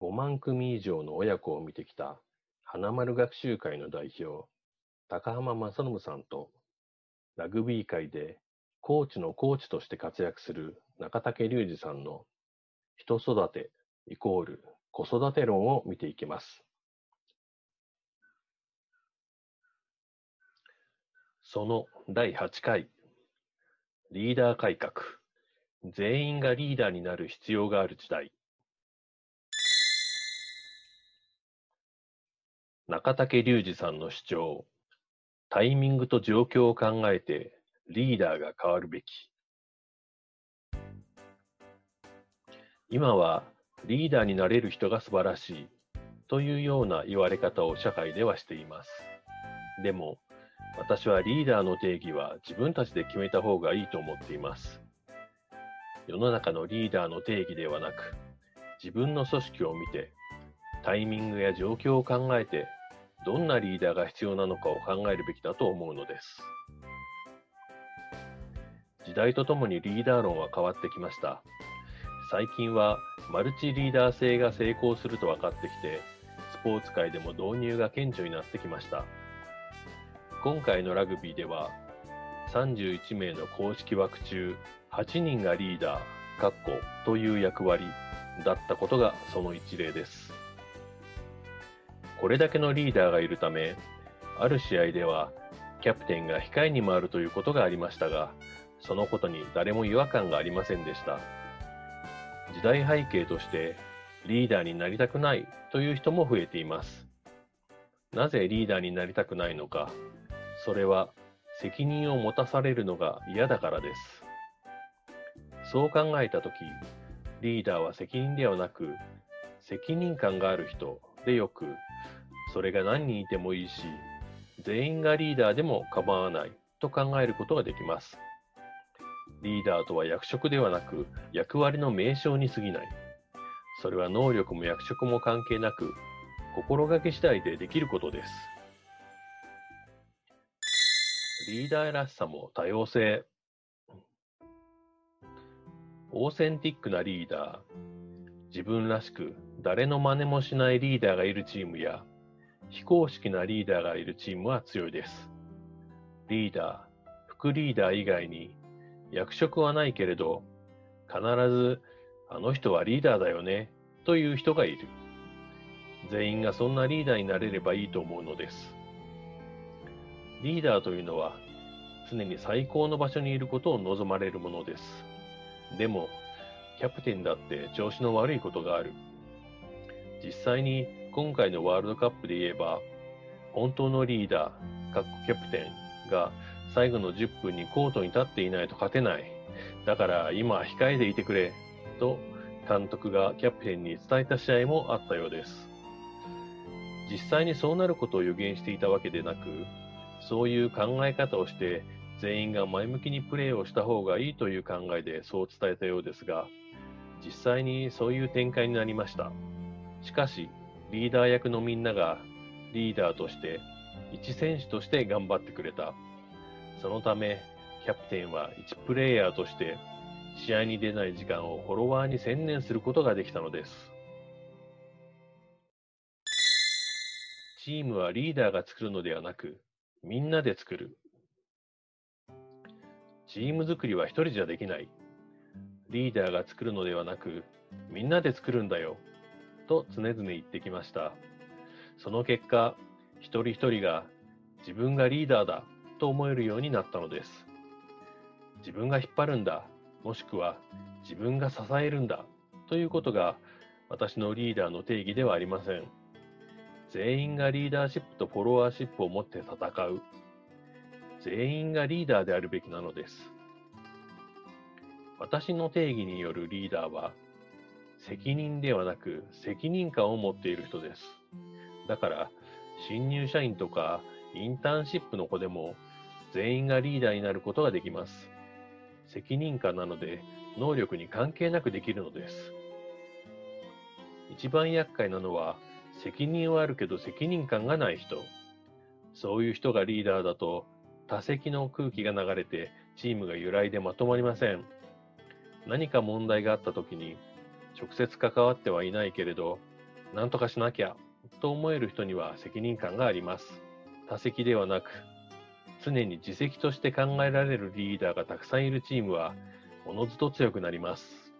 5万組以上の親子を見てきた花丸学習会の代表、高浜正信さんと、ラグビー界でコーチのコーチとして活躍する中竹隆二さんの人育てイコール子育て論を見ていきます。その第8回、リーダー改革、全員がリーダーになる必要がある時代。中竹隆二さんの主張、タイミングと状況を考えてリーダーが変わるべき。今はリーダーになれる人が素晴らしいというような言われ方を社会ではしています。でも、私はリーダーの定義は自分たちで決めた方がいいと思っています。世の中のリーダーの定義ではなく、自分の組織を見て、タイミングや状況を考えて、どんなリーダーが必要なのかを考えるべきだと思うのです。時代とともにリーダー論は変わってきました。最近はマルチリーダー性が成功すると分かってきて、スポーツ界でも導入が顕著になってきました。今回のラグビーでは、31名の公式枠中、8人がリーダー、かっこという役割だったことがその一例です。これだけのリーダーがいるため、ある試合ではキャプテンが控えに回るということがありましたが、そのことに誰も違和感がありませんでした。時代背景としてリーダーになりたくないという人も増えています。なぜリーダーになりたくないのか、それは責任を持たされるのが嫌だからです。そう考えたとき、リーダーは責任ではなく、責任感がある人でよく、それが何人いてもいいし、全員がリーダーでも構わないと考えることができます。リーダーとは役職ではなく役割の名称に過ぎない。それは能力も役職も関係なく、心がけ次第でできることです。リーダーらしさも多様性。オーセンティックなリーダー、自分らしく誰の真似もしないリーダーがいるチームや、非公式なリーダーがいるチームは強いです。リーダー、副リーダー以外に役職はないけれど、必ずあの人はリーダーだよねという人がいる。全員がそんなリーダーになれればいいと思うのです。リーダーというのは常に最高の場所にいることを望まれるものです。でも、キャプテンだって調子の悪いことがある。実際に今回のワールドカップで言えば、本当のリーダー、各キャプテンが最後の10分にコートに立っていないと勝てない。だから今控えでいてくれ。と監督がキャプテンに伝えた試合もあったようです。実際にそうなることを予言していたわけでなく、そういう考え方をして全員が前向きにプレーをした方がいいという考えでそう伝えたようですが、実際にそういう展開になりました。しかし、リーダー役のみんながリーダーとして、一選手として頑張ってくれた。そのため、キャプテンは一プレイヤーとして試合に出ない時間をフォロワーに専念することができたのです。チームはリーダーが作るのではなく、みんなで作る。チーム作りは一人じゃできない。リーダーが作るのではなく、みんなで作るんだよ。と常々言ってきました。その結果、一人一人が自分がリーダーだと思えるようになったのです。自分が引っ張るんだ、もしくは自分が支えるんだということが私のリーダーの定義ではありません。全員がリーダーシップとフォロワーシップを持って戦う。全員がリーダーであるべきなのです。私の定義によるリーダーは、責任ではなく責任感を持っている人です。だから、新入社員とかインターンシップの子でも全員がリーダーになることができます。責任感なので能力に関係なくできるのです。一番厄介なのは責任はあるけど責任感がない人。そういう人がリーダーだと多席の空気が流れてチームが揺らいでまとまりません。何か問題があった時に直接関わってはいないけれどなんとかしなきゃと思える人には責任感があります。他責ではなく、常に自責として考えられるリーダーがたくさんいるチームは、おのずと強くなります。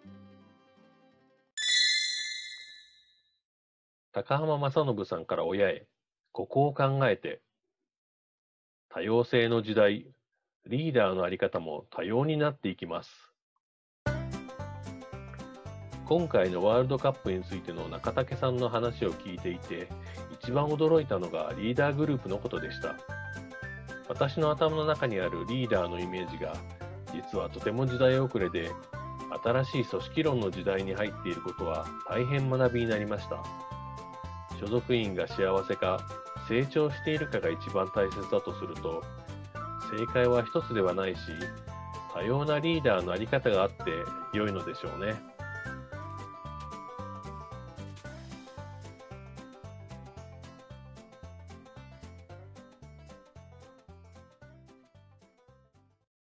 高浜正信さんから親へ、ここを考えて、多様性の時代、リーダーのあり方も多様になっていきます。今回のワールドカップについての中竹さんの話を聞いていて、一番驚いたのがリーダーグループのことでした。私の頭の中にあるリーダーのイメージが、実はとても時代遅れで、新しい組織論の時代に入っていることは大変学びになりました。所属員が幸せか、成長しているかが一番大切だとすると、正解は一つではないし、多様なリーダーのあり方があって良いのでしょうね。